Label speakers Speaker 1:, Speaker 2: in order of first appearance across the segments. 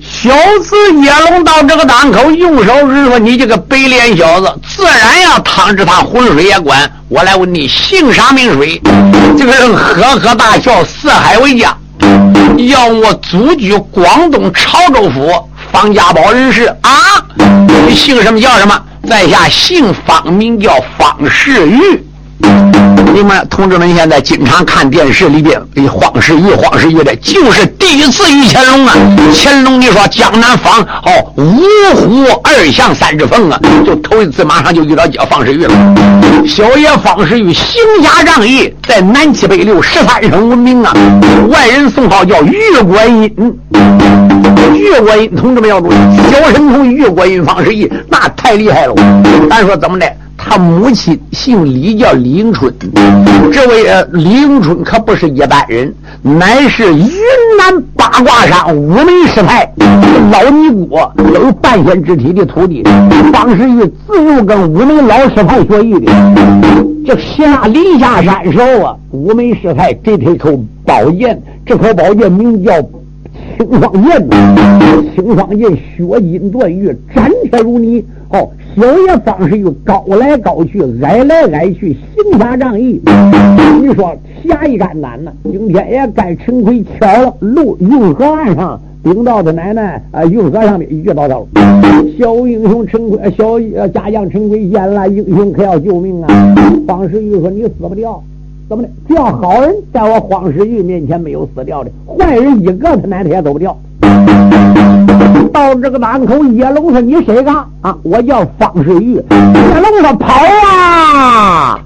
Speaker 1: 小子叶龙到这个档口，用手指说：“你这个白脸小子，自然要趟着他浑水也管。我来问你，姓啥名谁？”这个人呵呵大笑，四海为家，要我祖居广东潮州府方家堡人士啊！你姓什么叫什么？在下姓方，名叫方世玉。你们同志们现在经常看电视里边，黄世玉、黄世玉的，就是第一次遇乾隆啊！乾隆，你说江南方哦，五虎二象三只凤啊，就头一次马上就遇到叫方世玉了。小爷方世玉行侠仗义，在南七北六十三省闻名啊，外人送号叫玉观音。玉观音，同志们要注意，小神童玉观音方世玉，那太厉害了。咱说怎么的？他母亲姓李，叫李迎春。这位呃，李迎春可不是一般人，乃是云南八卦山五门师太老尼姑，有半仙之体的徒弟。方世玉自幼跟五门老师太学艺的。这下临下山时候啊，五门师太给他一口宝剑，这口宝剑名叫。青霜剑，青霜剑，血金断玉，斩铁如泥。哦，小爷方世玉高来高去，矮来矮去，行侠仗义。你说侠义肝胆呢？今天也该陈奎巧了，路运河岸上顶到他奶奶啊，运河上面遇到他了。小英雄陈奎，小家将陈奎见了英雄，可要救命啊！方世玉说：“你死不掉。”怎么的？只要好人在我方世玉面前没有死掉的，坏人一个他奶奶也走不掉。到这个当口，叶龙说：“你谁个啊？我叫方世玉。”叶龙说：“跑啊！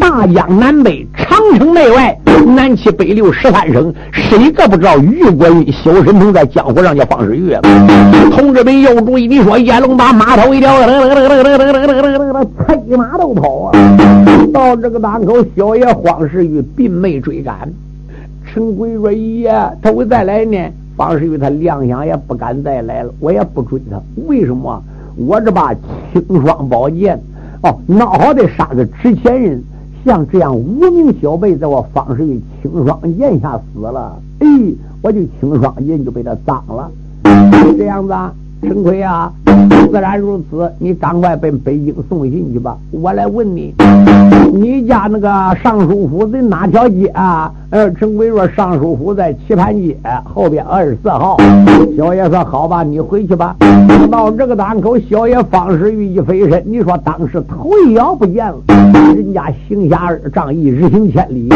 Speaker 1: 大江南北，长城内外，南七北六十三省，谁个不知道玉观音小神童在江湖上叫方世玉？同志们有注意，你说叶龙把马头一条，催马都跑啊！到这个当口，小爷黄世玉并没追赶。陈贵说：“爷，他会再来呢。”方世玉他亮相也不敢再来了，我也不追他。为什么？我这把青霜宝剑，哦，孬好的杀个值钱人，像这样无名小辈，在我方世玉青霜剑下死了，哎，我就青霜剑就被他脏了。这样子啊。陈奎啊，自然如此。你赶快奔北京送信去吧。我来问你，你家那个尚书府在哪条街啊？呃，陈奎说尚书府在棋盘街后边二十四号。小爷说好吧，你回去吧。到这个档口，小爷方世玉一飞身，你说当时头一摇不见了。人家行侠仗义，日行千里。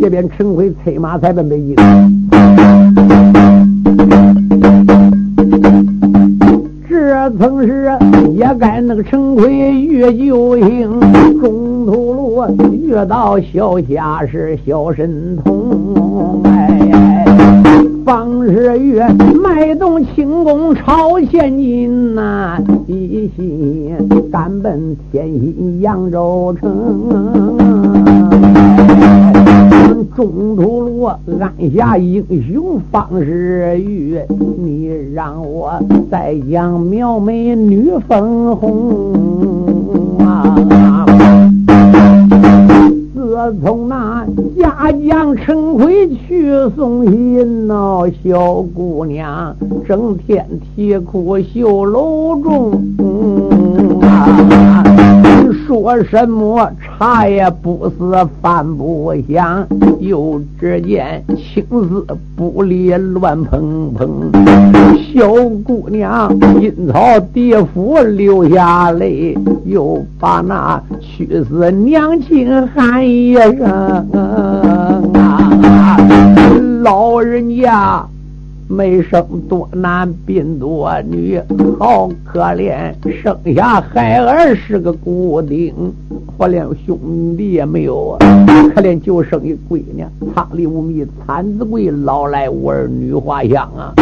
Speaker 1: 这边陈奎催马才奔北京。曾是也该那个陈奎遇救星，中途路遇到小侠是小神通，哎，方世玉脉动轻功朝前进呐，一心赶奔天心扬州城。中途路按下英雄方世玉，你让我再将苗美女粉红啊！自从那家将陈奎去送信哦，小姑娘整天啼哭绣楼中啊。说什么茶也不思饭不想，又只见青丝不离乱蓬蓬。小姑娘阴曹地府流下泪，又把那屈死娘亲喊一声啊！老人家。没生多男病多女，好可怜，生下孩儿是个孤丁，我连兄弟也没有啊，可怜就生一闺女，苍里无米惨子贵，老来无儿女花香啊！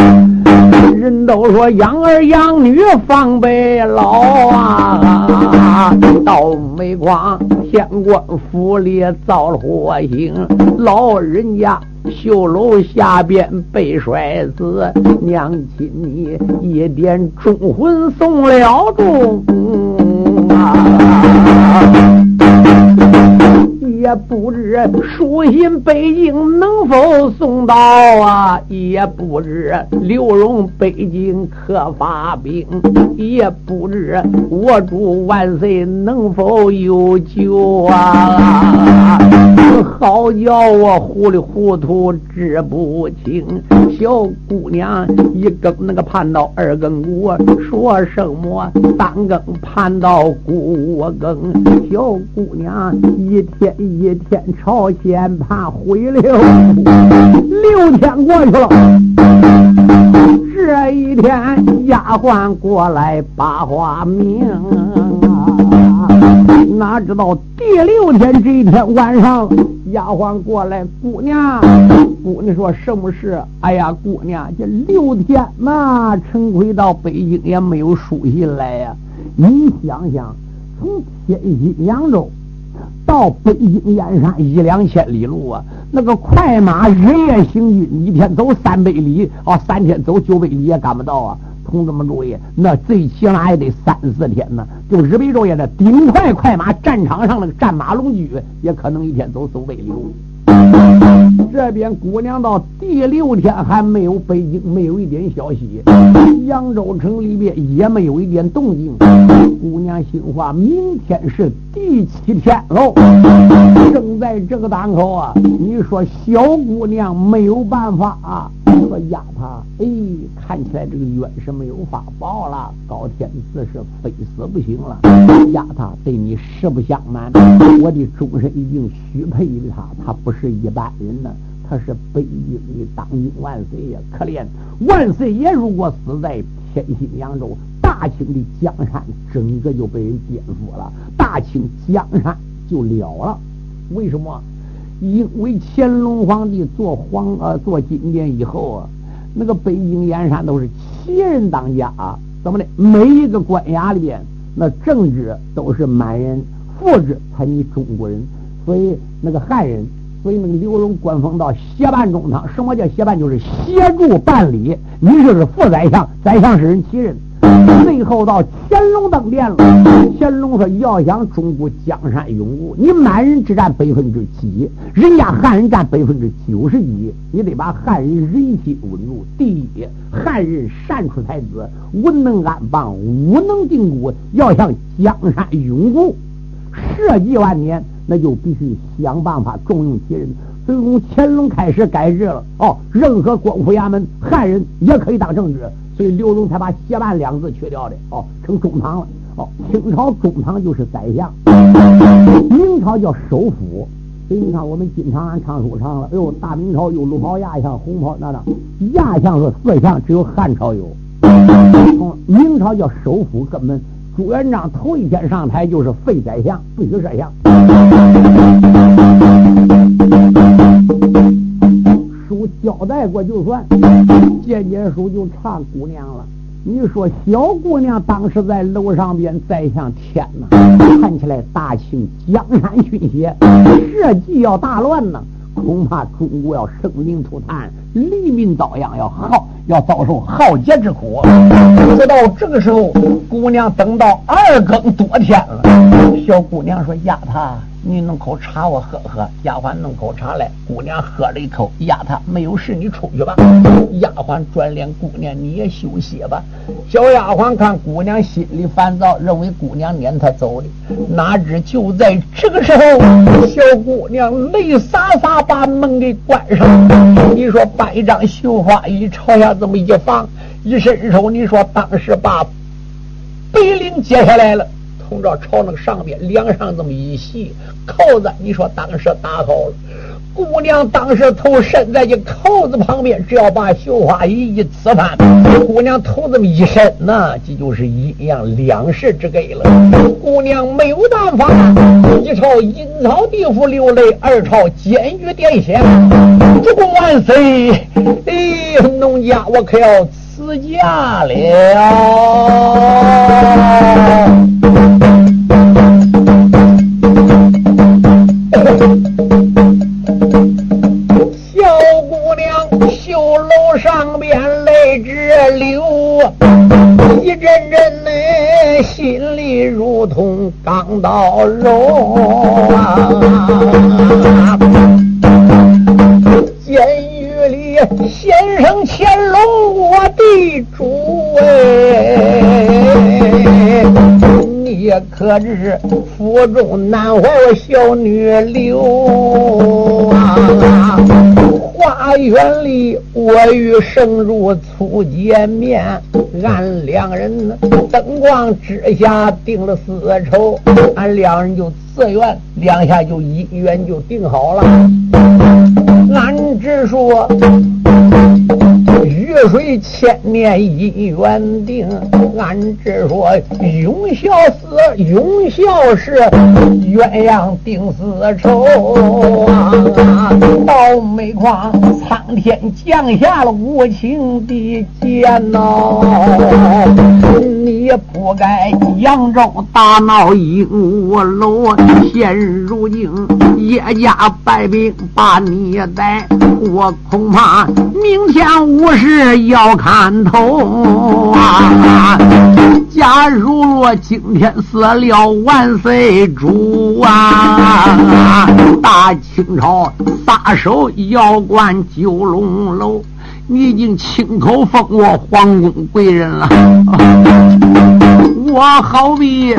Speaker 1: 人都说养儿养女防备老啊，到煤矿县官府里遭了火刑，老人家。绣楼下边被摔死，娘亲你一点忠魂送了终啊！也不知书信北京能否送到啊，也不知刘荣北京可发兵，也不知我主万岁能否有救啊！好叫我糊里糊涂知不清。小姑娘一更那个盼到二更鼓，说什么三更盼到五更。小姑娘一天一天朝鲜盼回了，六天过去了。这一天丫鬟过来把话明啊，哪知道第六天这一天晚上。丫鬟过来，姑娘，姑娘说什么事？哎呀，姑娘，这六天嘛，陈奎到北京也没有书信来呀。你想想，从天津扬州到北京燕山一两千里路啊，那个快马日夜行军，一天走三百里啊，三天走九百里也赶不到啊。同志们注意，那最起码也得三四天呢。就日本周也的顶快快马，战场上那个战马龙驹，也可能一天走四百里路。这边姑娘到第六天还没有北京，没有一点消息。扬州城里边也没有一点动静。姑娘心话：明天是第七天喽。正在这个当口啊，你说小姑娘没有办法啊。说压他，哎，看起来这个冤是没有法报了。高天赐是非死不行了，压他对你实不相瞒，我的终身已经许配于他，他不是一般人呢，他是北京的当今万岁呀！可怜万岁爷如果死在天津扬州，大清的江山整个就被人颠覆了，大清江山就了了。为什么？因为乾隆皇帝做皇呃做金殿以后啊，那个北京燕山都是旗人当家啊，怎么的？每一个官衙里边，那政治都是满人，副职才你中国人，所以那个汉人，所以那个刘荣官封到协办中堂。什么叫协办？就是协助办理。你就是副宰相，宰相是人旗人。最后到乾隆登殿了，乾隆说：“要想中国江山永固，你满人只占百分之七，人家汉人占百分之九十几，你得把汉人人心稳住。第一，汉人善出才子，文能安邦，武能定国。要想江山永固，社稷万年，那就必须想办法重用其人。所以从乾隆开始改制了，哦，任何官府衙门，汉人也可以当正职。”所以刘荣才把“协办”两字去掉的，哦，成中堂了。哦，清朝中堂就是宰相，明朝叫首辅。所以你看，我们经常俺唱书唱了，哎呦，大明朝有绿袍亚相、红袍那那，亚相是四相，只有汉朝有。从明朝叫首辅，根本朱元璋头一天上台就是废宰相，不许设相。交代过就算，见见书就差姑娘了。你说小姑娘当时在楼上边再向天呐，看起来大清江山倾斜，社稷要大乱呢，恐怕中国要生灵涂炭，黎民遭殃，要耗要遭受浩劫之苦。直到这个时候，姑娘等到二更多天了，小姑娘说压他。你弄口茶我喝喝，丫鬟弄口茶来，姑娘喝了一口，压他没有事，你出去吧。丫鬟转脸，姑娘你也休息吧。小丫鬟看姑娘心里烦躁，认为姑娘撵她走的，哪知就在这个时候，小姑娘泪洒洒把门给关上。你说办一张绣花衣朝下这么一放，一伸手，你说当时把白绫揭下来了。从这朝那个上边梁上这么一系扣子，你说当时打好了。姑娘当时头伸在这扣子旁边，只要把绣花衣一刺翻，姑娘头这么一伸，那这就是阴阳两世之给了。姑娘没有办法，一朝阴曹地府流泪，二朝监狱殿下，主公万岁！哎，农家我可要辞家了。小姑娘，绣楼上边泪直流，一阵阵的心里如同钢刀肉啊！监狱里可知府中难怀我小女刘啊？花园里，我与圣如初见面，俺两人灯光之下定了私仇，俺两人就自愿，两下就姻缘就定好了。俺只说。月水千年姻缘定，俺只说永孝死，永孝是鸳鸯定丝绸啊！倒霉况，苍天降下了无情的剑呐！你不该扬州大闹鹦鹉楼，现如今叶家败兵把你逮，我恐怕明天午要看头啊！假如若今天死了万岁主啊，大清朝撒手要关九龙楼，你已经亲口封我皇宫贵人了，我好比。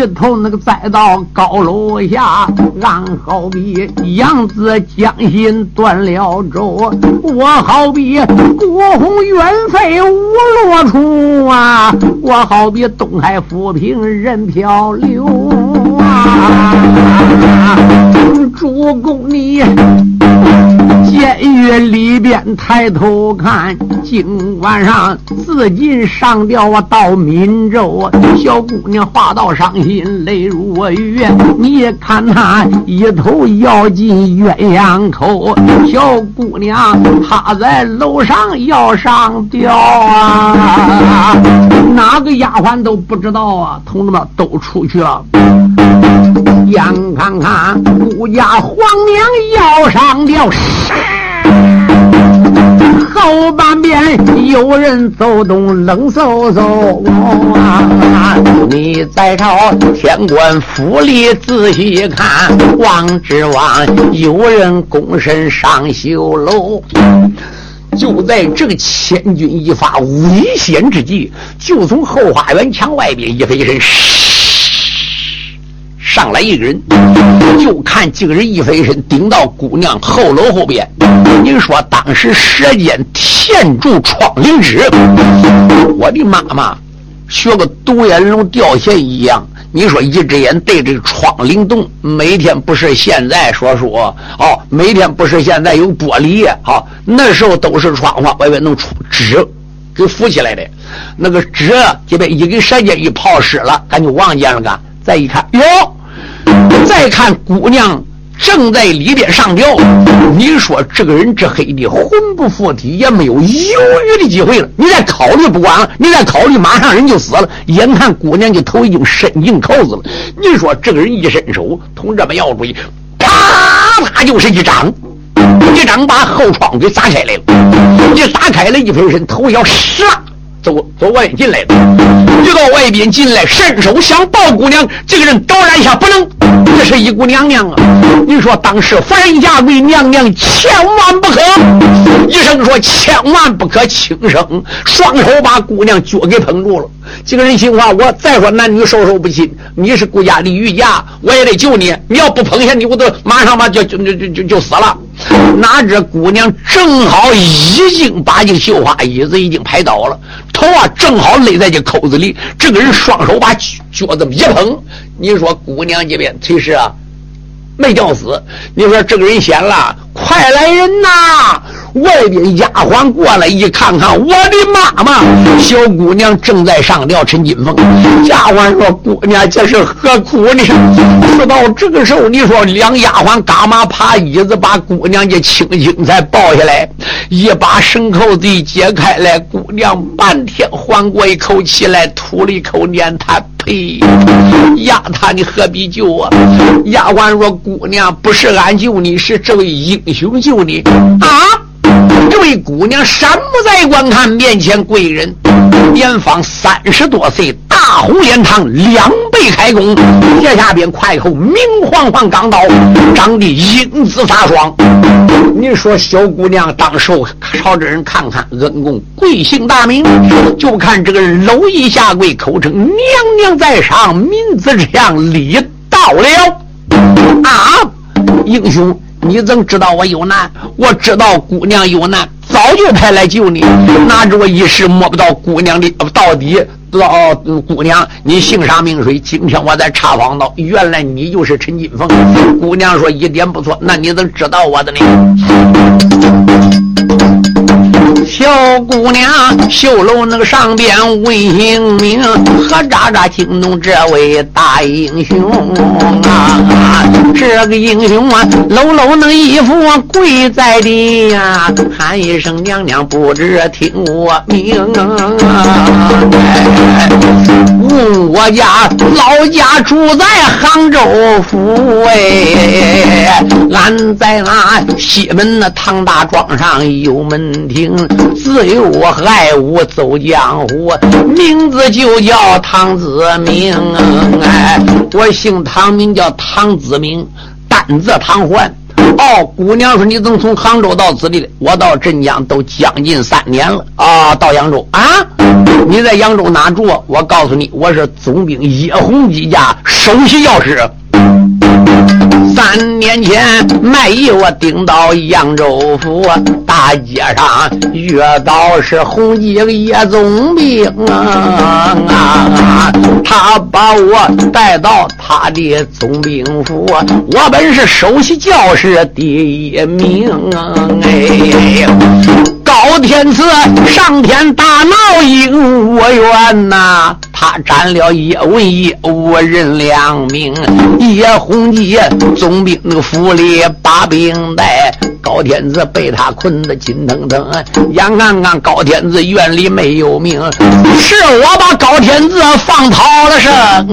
Speaker 1: 一头那个栽到高楼下，俺好比杨子江心断了舟，我好比孤鸿远飞无落处啊，我好比东海浮萍人漂流啊，主公你。监狱里边抬头看，今晚上自尽上吊啊，到闽州。小姑娘话到伤心泪如雨，你看她一头咬进鸳鸯口。小姑娘趴在楼上要上吊啊，哪个丫鬟都不知道啊，同志们都出去了。眼看看顾家皇娘要上吊。后半边有人走动，冷飕飕。你再朝天官府里仔细看，望之望有人躬身上绣楼。就在这个千钧一发、危险之际，就从后花园墙外边一飞身。上来一个人，就看这个人一飞身顶到姑娘后楼后边。你说当时舌尖嵌住窗棂纸，我的妈妈学个独眼龙掉线一样。你说一只眼对着窗棂洞，每天不是现在说说哦，每天不是现在有玻璃好，那时候都是窗户外边弄出纸给浮起来的，那个纸这边一给舌尖一泡湿了，咱就望见了个。再一看，哟。再看姑娘正在里边上吊，你说这个人这黑的魂不附体，也没有犹豫的机会了。你再考虑不管了，你再考虑，马上人就死了。眼看姑娘的头已经伸进扣子了，你说这个人一伸手，同志们要注意，啪啪就是一掌，一掌把后窗给砸开来了，一打开了，一分身，头要杀。走走外边进来了，一到外边进来，伸手想抱姑娘，这个人陡然一下不能，这是一姑娘娘啊！你说当时凡家为娘娘，千万不可，一声说千万不可轻生，双手把姑娘脚给捧住了。这个人心话，我再说男女授受不亲，你是顾家的余家，我也得救你。你要不捧下你，我都马上吧就就就就就死了。哪知姑娘正好已经把这绣花椅子已经拍倒了。头啊，正好勒在这扣子里。这个人双手把脚这么一捧，你说姑娘这边其实啊没吊死。你说这个人险了，快来人呐！外边丫鬟过来一看看，我的妈妈，小姑娘正在上吊。陈金凤，丫鬟说：“姑娘这是何苦呢？”说到这个时候，你说两丫鬟干嘛爬椅子把姑娘这轻轻才抱下来，一把绳扣子解开来，姑娘半天缓过一口气来，吐了一口粘痰呸！丫他你何必救我？丫鬟说：“姑娘不是俺救你，是这位英雄救你啊！”这位姑娘闪目在观看，面前贵人年方三十多岁，大红脸膛，两背开弓，腋下边快口明晃晃钢刀，长得英姿飒爽。你说小姑娘当时朝这人看看，恩公贵姓大名？就看这个人搂衣下跪，口称娘娘在上，民子这样礼到了。啊，英雄，你怎知道我有难？我知道姑娘有难。早就派来救你，哪知我一时摸不到姑娘的到底，不知道姑娘你姓啥名谁？今天我在查访到，原来你就是陈金凤。姑娘说一点不错，那你怎知道我的呢？小姑娘，绣楼那个上边问姓名，何喳喳惊动这位大英雄啊！这个英雄啊，搂搂那衣服跪在地呀，喊一声娘娘，不知听我命啊！问我家老家住在杭州府哎，俺在那西门那唐大庄上有门庭。自由爱武走江湖，名字就叫唐子明。哎，我姓唐，名叫唐子明，单字唐环。哦，姑娘说你怎么从杭州到此地的？我到镇江都将近三年了啊！到扬州啊？你在扬州哪住？我告诉你，我是总兵叶洪基家首席教师。三年前卖艺，我顶到扬州府大街上，遇到是红衣叶总兵啊啊！他把我带到他的总兵府，我本是首席教师第一名哎。老天赐上天大闹应我院呐，他斩了叶文义无人两名，叶洪基总兵那个府里把兵带，高天子被他困得紧腾腾，眼看看高天子院里没有命，是我把高天子放跑了是啊！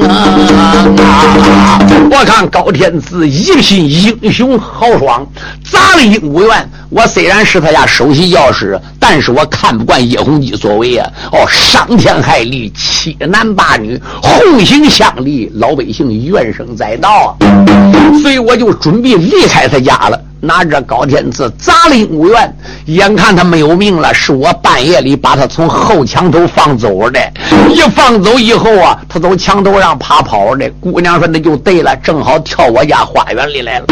Speaker 1: 我看高天子一心英雄豪爽，砸了应武院。我虽然是他家首席教师，但是我看不惯叶洪基所为啊！哦，伤天害理，欺男霸女，横行乡里，老百姓怨声载道啊！所以我就准备离开他家了。拿着高天赐砸了五元，眼看他没有命了，是我半夜里把他从后墙头放走的。一放走以后啊，他从墙头上爬跑的。姑娘说那就对了，正好跳我家花园里来了。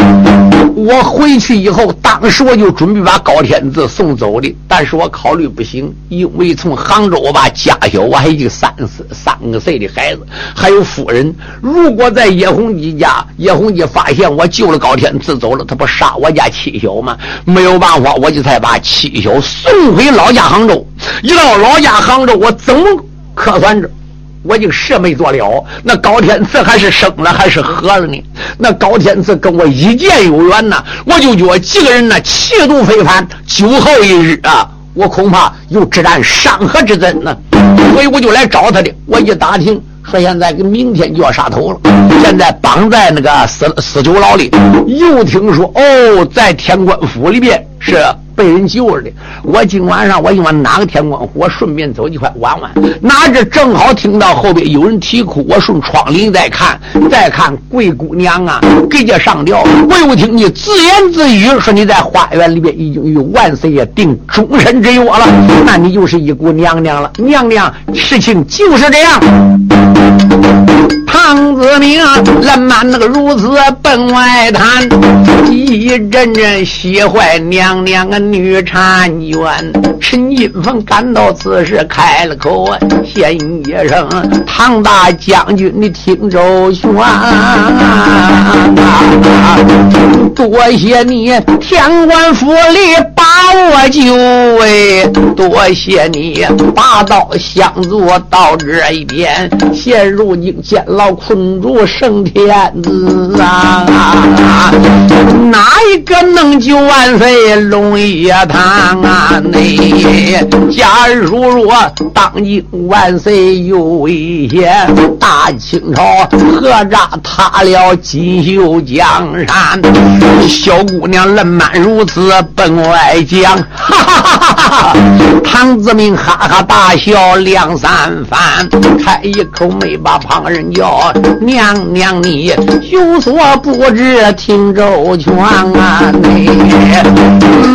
Speaker 1: 我回去以后，当时我就准备把高天赐送走的，但是我考虑不行，因为从杭州我把，家小，我还有个三四三个岁的孩子，还有夫人。如果在叶洪基家，叶洪基发现我救了高天赐走了，他不杀我？家七小吗，没有办法，我就才把七小送回老家杭州。一到老家杭州，我怎么可算着，我就什没做了。那高天赐还是生了还是活了呢？那高天赐跟我一见有缘呐，我就觉几个人呢气度非凡。酒后一日啊，我恐怕有直战山河之争呢，所以我就来找他的。我一打听。说现在跟明天就要杀头了，现在绑在那个死死囚牢里。又听说哦，在天官府里边是。被人救着的，我今晚上我因为哪个天光，我顺便走一块玩玩。哪知正好听到后边有人啼哭，我顺窗棂再看，再看贵姑娘啊，给家上吊。我又听你自言自语说你在花园里边已经与万岁爷定终身之约了，那你就是一股娘娘了。娘娘，事情就是这样。唐子明冷满那个如此奔外滩，一阵阵喜坏娘两个。女婵娟，陈金凤赶到此时，开了口，先一声：“唐大将军，你听周旋，多谢你天官府里我救，哎，多谢你拔刀相助到这一边，现如今监牢困住圣天子啊，哪一个能救万岁龙椅？叶堂啊，内假如若当今万岁有危险，大清朝何扎塌了锦绣江山？小姑娘冷满如此奔外江，哈哈哈哈哈！唐子明哈哈大笑两三番，开一口没把旁人叫。娘娘你有所不知，听周全啊！你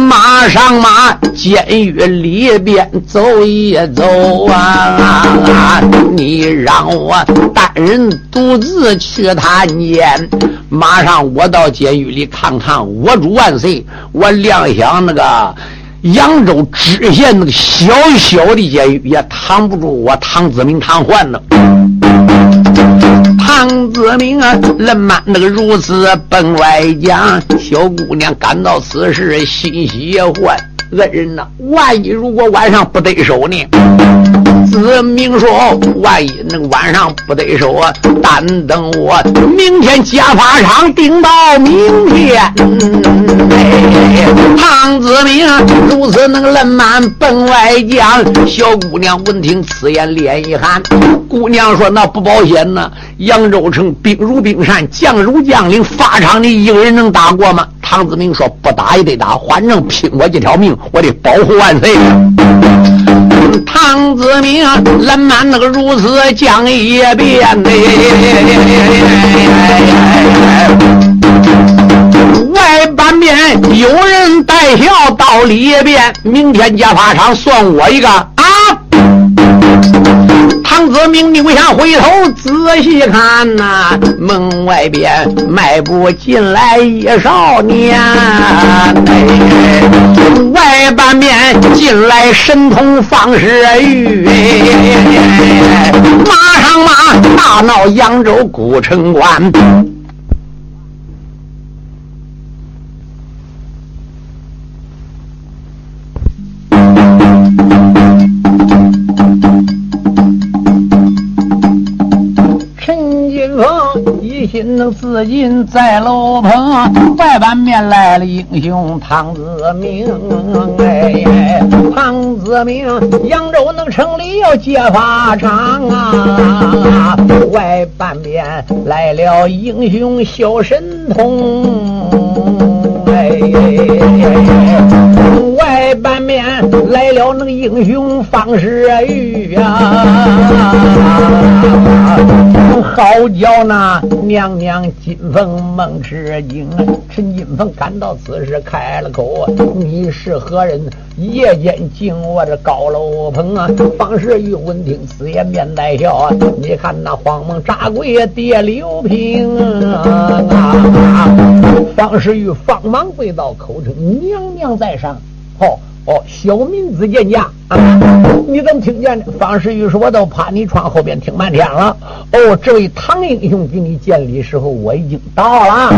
Speaker 1: 马上马，监狱里边走一走啊！你让我单人独自去探监，马上我到监狱里看看我主万岁。我亮想那个扬州知县那个小小的监狱也藏不住我唐子明唐焕呢。唐子明啊，人满那个如此奔外江，小姑娘感到此事心喜也欢。恩人呐，万一如果晚上不得手呢？子明说：“万一那个晚上不得手啊，单等我明天假发场定到明天。”唐子明如此能冷满奔外讲，小姑娘闻听此言脸一寒。姑娘说：“那不保险呢？扬州城兵如冰山，将如将领，法场你一个人能打过吗？”唐子明说：“不打也得打，反正拼我这条命，我得保护万岁。”唐子明冷满那个如此讲一遍的，外半边有人带孝到里边，明天家法场算我一个啊！唐子明扭下回头仔细看呐，门外边迈步进来一少年，外半边进来神通方世玉，马上马大闹扬州古城关。心能自尽在楼棚，外半面来了英雄唐子明。哎，唐子明，扬州能城里要揭法场啊！外半边来了英雄小神通。哎，外半面来了那个英雄方世玉啊！好叫那娘娘金凤梦吃惊，陈金凤感到此事开了口：“你是何人？夜间进我这高楼棚啊？”方世玉闻听此言，面带笑！你看那慌忙扎跪跌刘平啊！方世玉慌忙跪到，口称：“娘娘在上。”哦。哦，小民子见驾啊！你怎么听见的？方世玉说：“我都趴你窗后边听半天了。”哦，这位唐英雄给你见礼时候，我已经到了。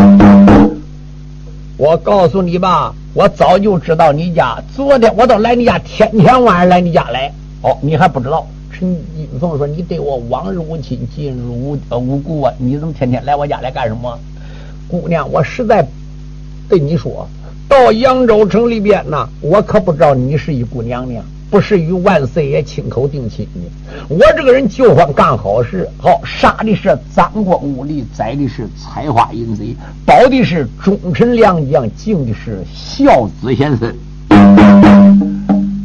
Speaker 1: 我告诉你吧，我早就知道你家。昨天我都来你家，天天晚上来你家来。哦，你还不知道？陈金凤说：“你对我往日无亲，近日无呃无故啊！你怎么天天来我家来干什么？”姑娘，我实在对你说。到扬州城里边呢，我可不知道你是一姑娘娘，不是与万岁爷亲口定亲的。我这个人就欢干好事，好杀的是赃官污吏，宰的是采花淫贼，保的是忠臣良将，敬的是孝子贤孙。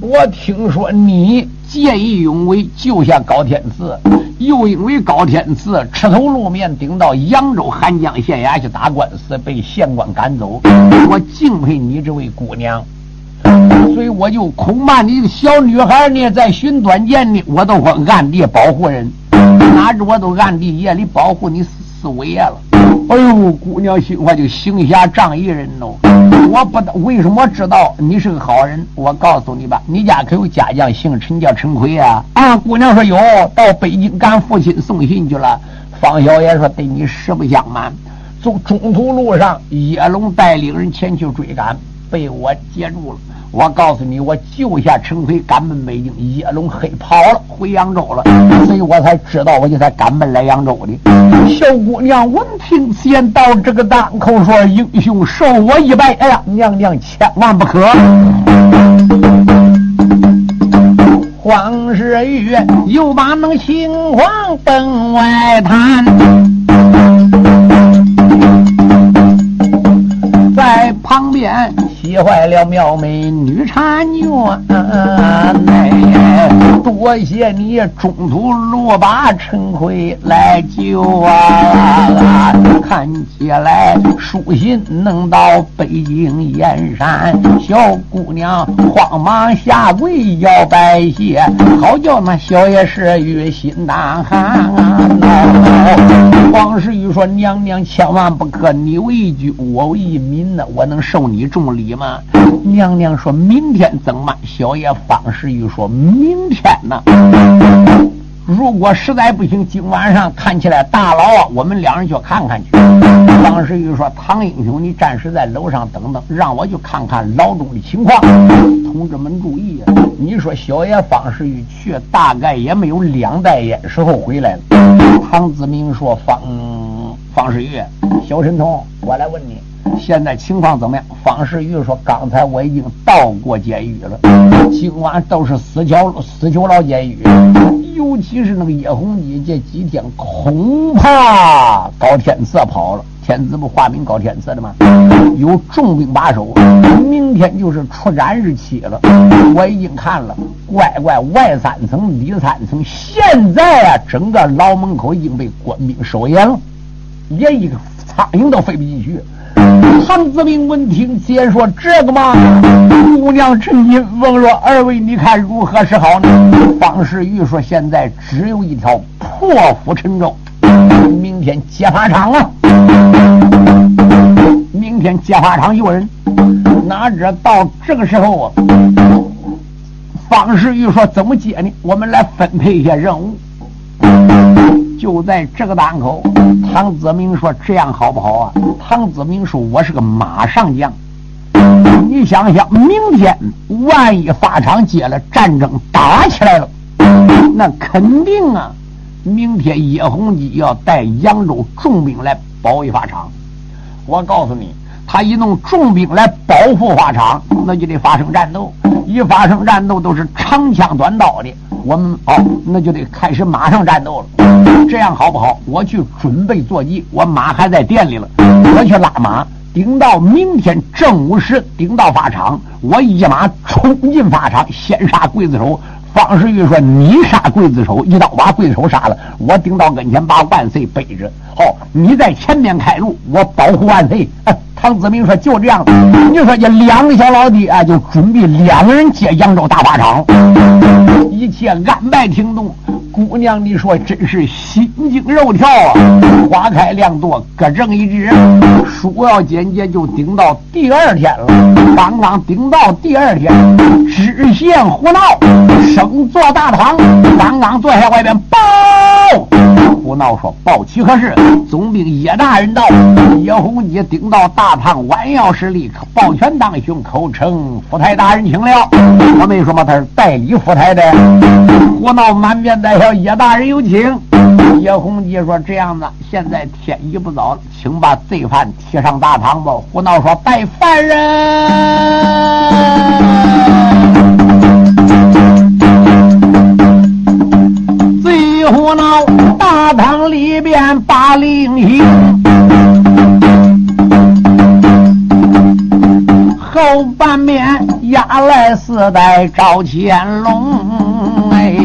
Speaker 1: 我听说你。见义勇为，救下高天赐，又因为高天赐吃头露面，顶到扬州汉江县衙去打官司，被县官赶走。我敬佩你这位姑娘，所以我就恐怕你个小女孩呢，在寻短见呢，我都会暗地保护人，哪知我都暗地夜里保护你四五爷了。哎呦，姑娘心话就行侠仗义人喽！我不为什么知道你是个好人？我告诉你吧，你家可有家将姓陈叫陈奎啊？啊，姑娘说有，到北京赶父亲送信去了。方小爷说对你实不相瞒，从中途路上野龙带领人前去追赶，被我截住了。我告诉你，我救下陈奎，赶奔北京。叶龙黑跑了，回扬州了，所以我才知道，我就才赶奔来扬州的。小姑娘闻听此言，到这个当口说：“英雄受我一拜。”哎呀，娘娘千万不可！黄世玉又把那情况奔外滩，在旁边。气坏了妙美女婵娟。多谢你中途落把陈奎来救啊！看起来书信能到北京燕山，小姑娘慌忙下跪要拜谢，好叫那小爷是与心胆寒。黄世玉说：“娘娘千万不可，你为君，我为民呢，我能受你重礼吗？”娘娘说：“明天怎么？”小爷方世玉说：“明天呢？如果实在不行，今晚上看起来大牢啊，我们两人去看看去。”方世玉说：“唐英雄，你暂时在楼上等等，让我去看看牢中的情况。同志们注意，你说小爷方世玉去，大概也没有两袋烟时候回来了。”唐子明说：“方方世玉，小神童，我来问你。”现在情况怎么样？方世玉说：“刚才我已经到过监狱了，今晚都是死囚死囚牢监狱，尤其是那个叶红基，这几天恐怕高天赐跑了。天子不化名高天赐的吗？有重兵把守，明天就是出斩日期了。我已经看了，乖乖外三层里三层，现在啊，整个牢门口已经被官兵守严了，连一个苍蝇都飞不进去。”唐子明闻听，先说这个嘛。姑娘陈金问说：“二位，你看如何是好呢？”方世玉说：“现在只有一条破釜沉舟，明天揭发场啊！明天揭发场有人，哪知到这个时候啊？”方世玉说：“怎么接呢？我们来分配一下任务。”就在这个档口，唐子明说：“这样好不好啊？”唐子明说：“我是个马上将，你想想，明天万一法场接了战争打起来了，那肯定啊，明天叶洪基要带扬州重兵来保卫法场。我告诉你，他一弄重兵来保护法场，那就得发生战斗。一发生战斗，都是长枪短刀的。”我们哦，那就得开始马上战斗了。这样好不好？我去准备坐骑，我马还在店里了。我去拉马，顶到明天正午时，顶到法场，我一马冲进法场，先杀刽子手。方世玉说：“你杀刽子手，一刀把刽子手杀了。我顶到跟前，把万岁背着。好，你在前面开路，我保护万岁。”唐子明说：“就这样。”你说这两个小老弟啊，就准备两个人接扬州大法场。一切安排停动，姑娘，你说真是心惊肉跳啊！花开两朵，各挣一枝。书要简洁，就顶到第二天了。刚刚顶到第二天，知县胡闹，升坐大堂，刚刚坐下，外边报。胡闹说：“报齐何事？总兵叶大人到。叶洪基顶到大堂，弯腰施礼，抱拳当胸，口称福台大人请了。我没说嘛，他是代理福台的。胡闹满面带笑，叶大人有请。叶洪基说：这样子，现在天已不早，请把罪犯提上大堂吧。胡闹说：带犯人。”大堂里边把令行，后半面压来四代赵乾隆。哎，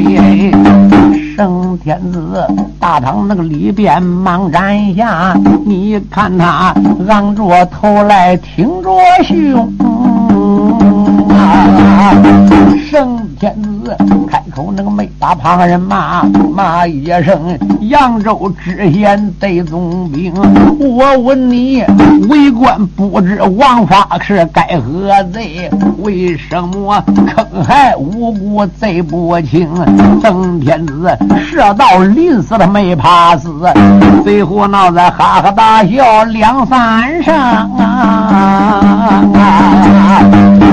Speaker 1: 圣天子大堂那个里边忙站下，你看他昂着头来挺着胸啊。圣天子开口，那个没把旁人骂，骂一声：“扬州知县得总兵。”我问你，为官不知王法是该何罪？为什么坑害无辜贼不轻？圣天子射到临死他没怕死，最后闹得哈哈大笑两三声啊！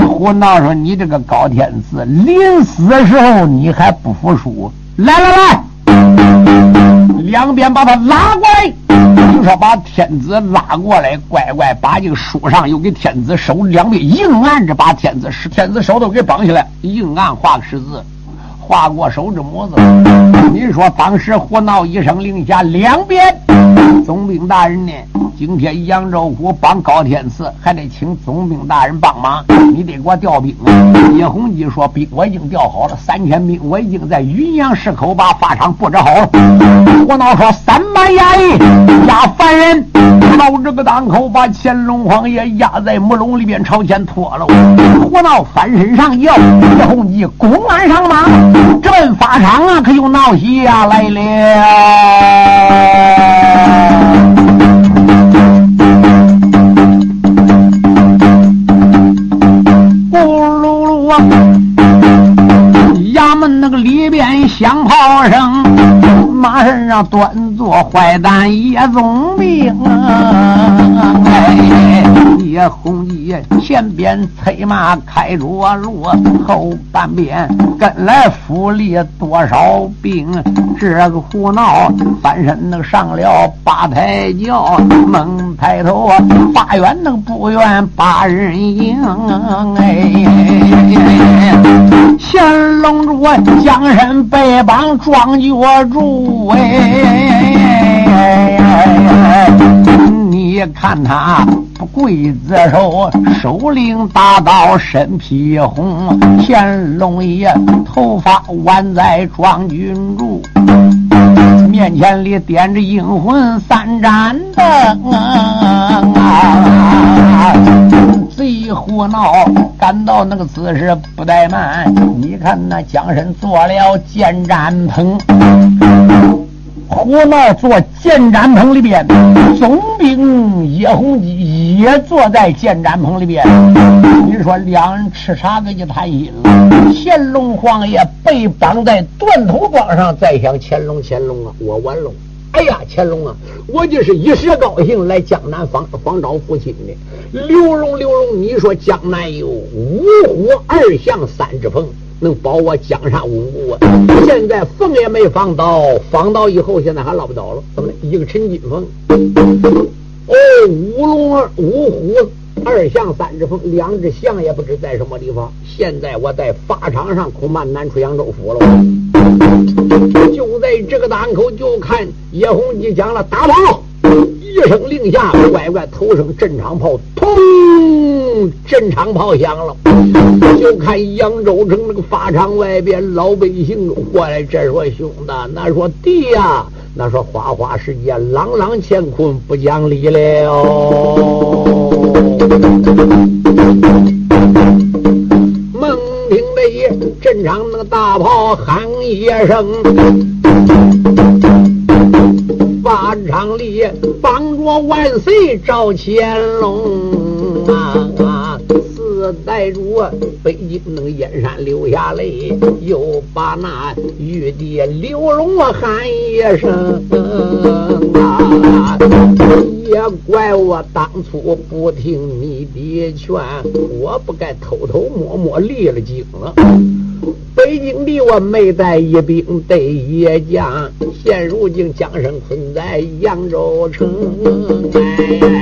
Speaker 1: 胡闹说：“你这个高天子，临死的时候你还不服输？来来来，两边把他拉过来，就说把天子拉过来，乖乖把这个书上又给天子手两边硬按着，把天子是天子手都给绑起来，硬按画个十字，画过手指模子。你说当时胡闹一声令下，两边总兵大人呢？”今天扬州府帮高天赐，还得请总兵大人帮忙，你得给我调兵啊！叶洪基说：“兵我已经调好了，三千兵我已经在云阳市口把法场布置好了。”胡闹说：“三班衙役押犯人，到这个档口，把乾隆皇爷压在木笼里边，朝前拖了。”胡闹翻身上轿，叶洪基弓鞍上马，直奔法场啊！可就闹下来了。里边响炮声，马身上端坐坏蛋叶宗兵啊！叶洪基前边催马开着路，后半边跟来府里多少兵？这个胡闹翻身那个上了八抬轿，猛抬头啊八远那个不远八人营哎！乾隆主江山北邦壮脚住哎！你看他。不跪子手首领大刀身披红，乾隆爷头发挽在庄君柱，面前里点着英魂三盏灯啊！贼胡闹，赶到那个姿势不怠慢，你看那江身做了建毡棚。胡闹坐建毡棚里边，总兵叶洪基也坐在建毡棚里边。你说两人吃茶个一谈心了。乾隆皇爷被绑在断头桩上，再想乾隆，乾隆啊，我完了！哎呀，乾隆啊，我就是一时高兴来江南访访找父亲的。刘荣，刘荣，你说江南有五虎二相三只鹏。能保我江山稳固啊！现在凤也没放到，放到以后现在还捞不着了。怎么了？一个陈金凤，哦，五龙二五虎二象三只凤，两只象也不知在什么地方。现在我在法场上，恐怕难出扬州府了。就在这个档口，就看叶洪基讲了，打跑。一声令下，乖乖头上镇长炮，砰！镇长炮响了。就看扬州城那个法场外边，老百姓过来，这说兄弟，那说弟呀，那说花花世界，朗朗乾坤不讲理了。猛听得一震长那个大炮喊一声。法场里帮着万岁赵乾隆啊！四代主北京那个燕山流下泪，又把那玉帝刘荣喊一声啊！也怪我当初不听你的劝，我不该偷偷摸摸离了京了。北京的我没带一兵对一将，现如今江山困在扬州城。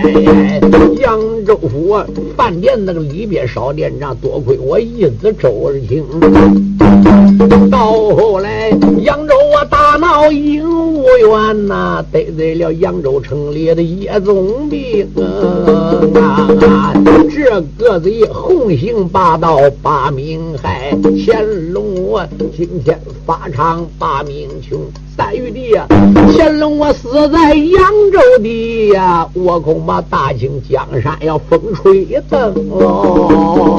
Speaker 1: 哎，扬州府饭店那个里边少店长，多亏我义子周儿清。到后来，扬州我大闹一无缘呐，得罪了扬州城里的叶宗兵啊！这个贼横行霸道，把民害，乾隆。我今天发长把命穷，三玉帝呀，乾隆我死在扬州地呀，我恐怕大清江山要风吹灯喽。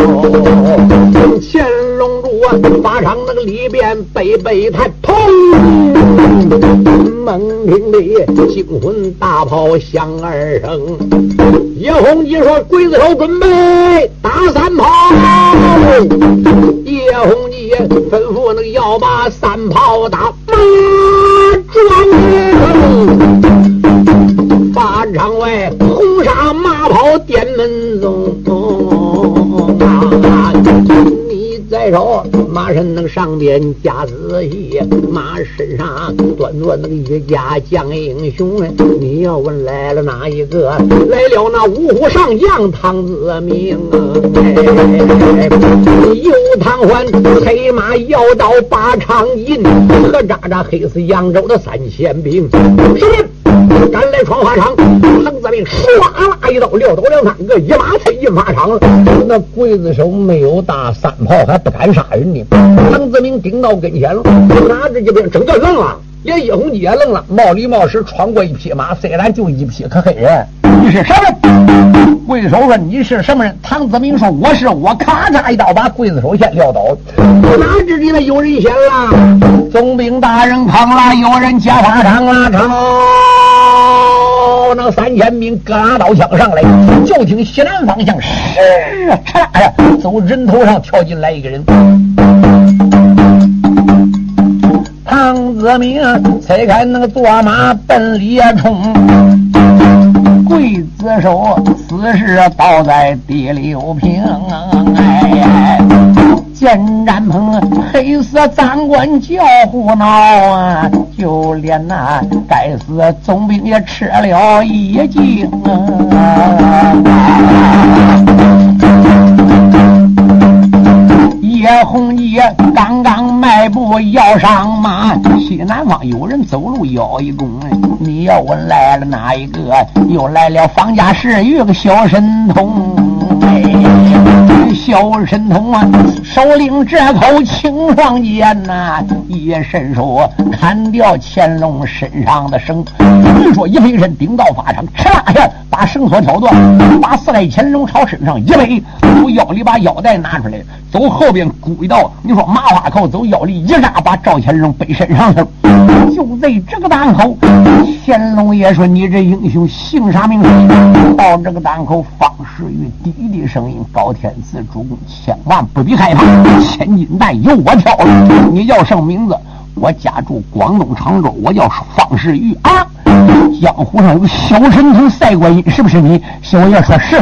Speaker 1: 乾隆主啊，法场那个里边背背台，砰！猛听的惊魂大炮响二声，叶洪吉说：“刽子手准备打三炮。”叶洪吉吩咐那个要把三炮打，马身那个上边加仔细，马身上端坐那个一家将英雄。你要问来了哪一个？来了那五虎上将唐子明。哎右唐欢黑马摇刀把长银，何渣渣黑死扬州的三千兵。什么？赶来闯花场，唐子明唰啦一刀撂倒两三个，一马催进马场。那刽子手没有打三炮，还不敢杀人呢。唐子明顶到跟前了，哪知这边整个愣了，连叶红吉也愣了。冒里冒失闯过一匹马，虽然就一匹可黑人。你是什么人？刽子手说你是什么人？唐子明说我是我，咔嚓一刀把刽子手先撂倒。哪知里面有人先了？总兵大人扛了，有人接花场了，朝那三千兵各拿刀枪上来，就听西南方向是嚓呀，从人头上跳进来一个人。唐子明拆开那个坐马奔里冲。刽子手死时倒在第六平，哎，见战棚黑色长官叫胡闹啊，就连那该死总兵也吃了一惊啊叶红叶刚刚迈步要上马，西南方有人走路腰一弓。你要问来了哪一个？又来了方家世玉个小神童。小神童啊，手领这口青霜剑呐，一伸手砍掉乾隆身上的绳。据说一飞身顶到法场，哧啦一下把绳索挑断，把四代乾隆朝身上一背，从腰里把腰带拿出来，走后边鼓一道，你说麻花扣走腰里一扎，把赵乾隆背身上去了。就在这个当口，乾隆爷说：“你这英雄姓啥名？”到这个当口，方世玉低低声音：“高天赐主千万不必害怕，千金难由我挑。你叫什么名字？我家住广东常州，我叫方世玉啊。”江湖上有个小神童赛观音，是不是你？小爷说是。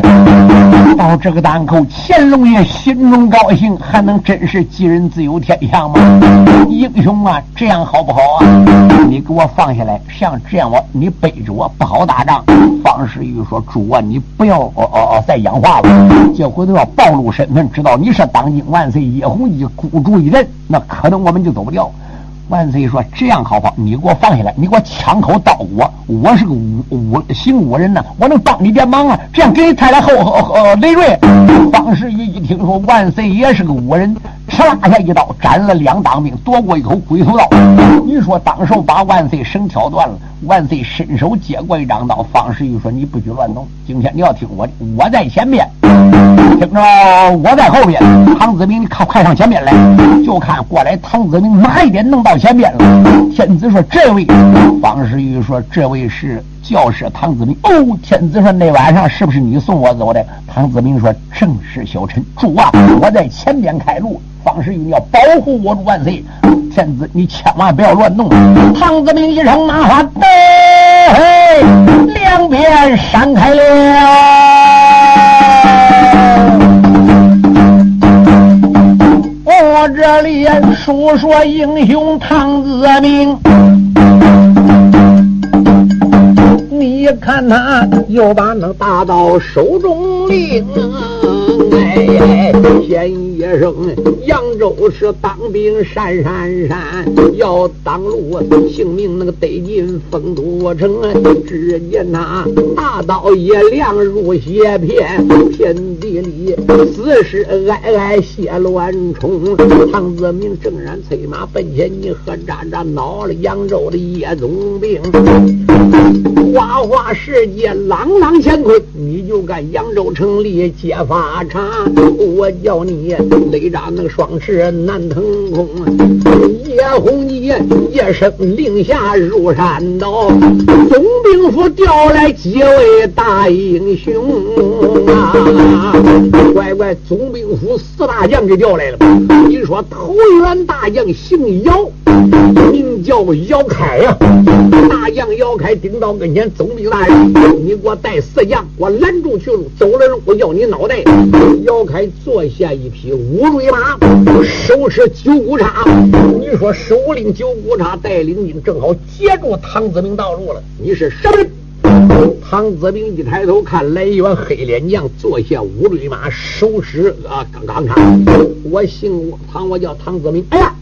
Speaker 1: 到这个档口，乾隆爷心中高兴，还能真是吉人自有天相吗？英雄啊，这样好不好啊？你给我放下来，像这样我你背着我不好打仗。方世玉说：“主啊，你不要哦哦哦再讲话了，这回都要暴露身份，知道你是当今万岁叶红一孤注一人，那可能我们就走不掉。”万岁说：“这样好不好？你给我放下来，你给我枪口刀我，我是个武武行武人呢，我能帮你点忙啊！这样给你带来后后后累赘。”方世玉一听说万岁也是个武人，哧啦下一刀斩了两当兵，夺过一口鬼头刀。你说当时把万岁绳挑断了，万岁伸手接过一张刀。方世玉说：“你不许乱动，今天你要听我的，我在前面。”听着，我在后边。唐子明，你快快上前面来，就看过来。唐子明哪一点弄到前边了？天子说：“这位。”方世玉说：“这位是教师唐子明。”哦，天子说：“那晚上是不是你送我走的？”唐子明说：“正是小臣。主啊，我在前边开路。方世玉，要保护我万岁。天子，你千万不要乱动。唐子明一声骂话，嘿，两边闪开了。这里说说英雄唐子明，你看他又把那大刀手中拎。先一声，扬州是当兵闪闪闪，要当路，性命那个得进丰都城。只见他大刀一亮如血片，天地里死尸哀哀血乱冲。唐子明正然催马奔前，你和喳喳恼了扬州的叶总兵，花花世界朗朗乾坤，你就干扬州城里揭发查。我叫你雷扎那个双翅难腾空，叶红衣一声令下入山道，总兵府调来几位大英雄啊！乖乖，总兵府四大将给调来了。你说头元大将姓姚，名叫姚开呀。大将姚开顶到跟前，总兵大人，你给我带四将，我拦住去路，走了路我要你脑袋。姚开坐下一匹乌骓马，手持九股叉。你说我首领九股叉带领兵，正好截住唐子明道路了。你是什么人？唐子明一抬头看来一员黑脸将，坐下乌骓马，手持啊钢钢叉。我姓唐，我叫唐子明。哎呀，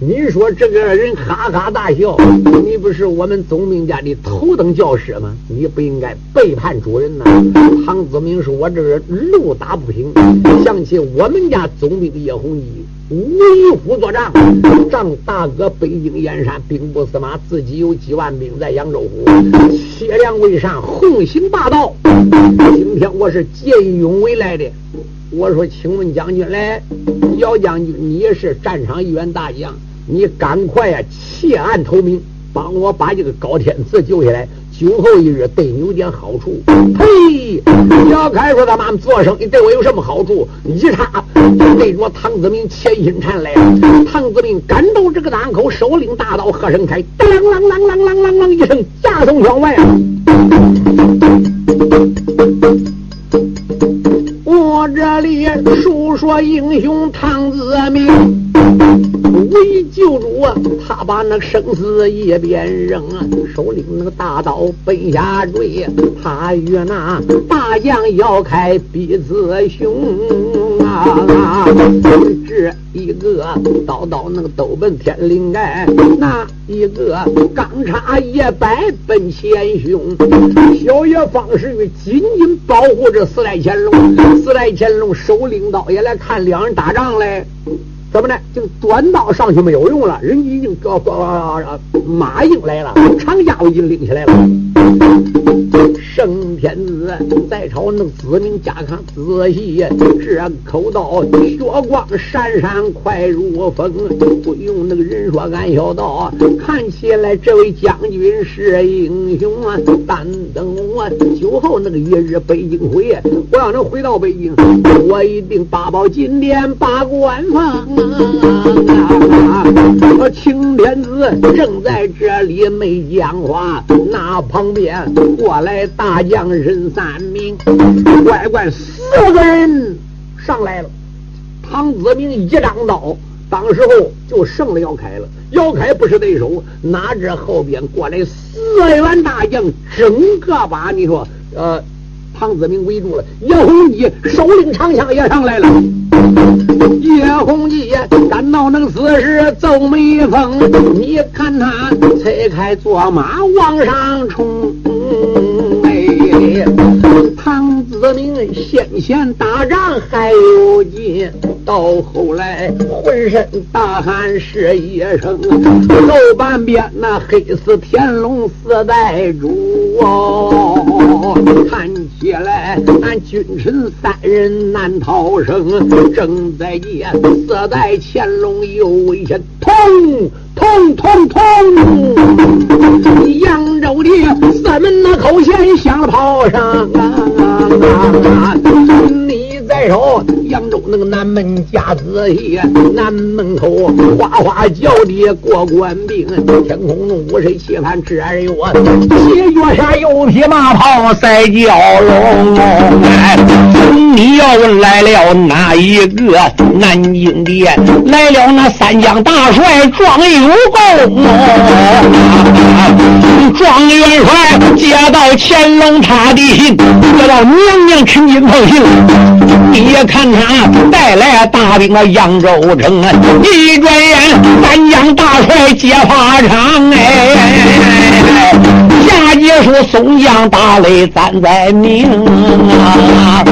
Speaker 1: 你说这个人哈哈大笑，你不是我们总兵家的头等教师吗？你不应该背叛主人呐！唐子明说：“我这人路打不平，想起我们家总兵叶洪基为虎作战，仗大哥北京燕山兵部司马，自己有几万兵在扬州府，血量为上，横行霸道。今天我是见义勇为来的。我说，请问将军来，姚将军，你也是战场一员大将。”你赶快呀，弃暗投明，帮我把这个高天赐救下来。今后一日对你有点好处。呸！小开说他妈做生意对我有什么好处？一查对着唐子明千心肠来了。唐子明赶到这个档口，手领大刀，喝声开，当啷啷啷啷啷啷一声，架从窗外啊！我这里述说英雄唐子明。为救主，他把那生死一边扔，手领那个大刀奔下坠。他与那大将要开彼此雄啊！这一个刀刀那个斗奔天灵盖，那一个钢叉一摆奔前胸。小爷方世玉紧紧保护着四代乾隆，四代乾隆手领刀也来看两人打仗嘞。怎么呢？这个短刀上去没有用了，人已经高高马英来了，长家伙已经拎起来了。圣天子在朝，那子民家康仔细这口刀，血光闪闪，快如风。不用那个人说，俺小道，看起来这位将军是英雄啊！但等我酒后那个一日北京回，我要能回到北京，我一定八宝金殿把官封。我青天子正在这里没讲话，那旁边过来大将人三名，乖乖四个人上来了。唐子明一张刀，当时候就胜了姚开了。姚开不是对手，哪知后边过来四员大将，整个把你说呃。唐子明围住了，叶洪基手领长枪也上来了。叶洪基赶到那个死时奏眉峰，你看他催开坐马往上冲。子明先前打仗还有劲，到后来浑身大汗是一身，后半边那黑死天龙四代主哦，看起来俺君臣三人难逃生，正在劫，色在乾隆有危险，痛痛痛痛！扬州的三门那口弦响炮声啊！你扬州那个南门夹子细，南门口哗哗叫的过官兵，天空中五水旗盘这儿有啊，斜脚下有匹马跑赛蛟龙。哎，你要问来了哪一个南京的？来了那三江大帅壮有功。状元帅接到乾隆他的信，接到娘娘陈金凤信，你也看他带来大兵的扬州城啊，一转眼三江大帅接法场，哎，下界说宋江大擂咱在明啊。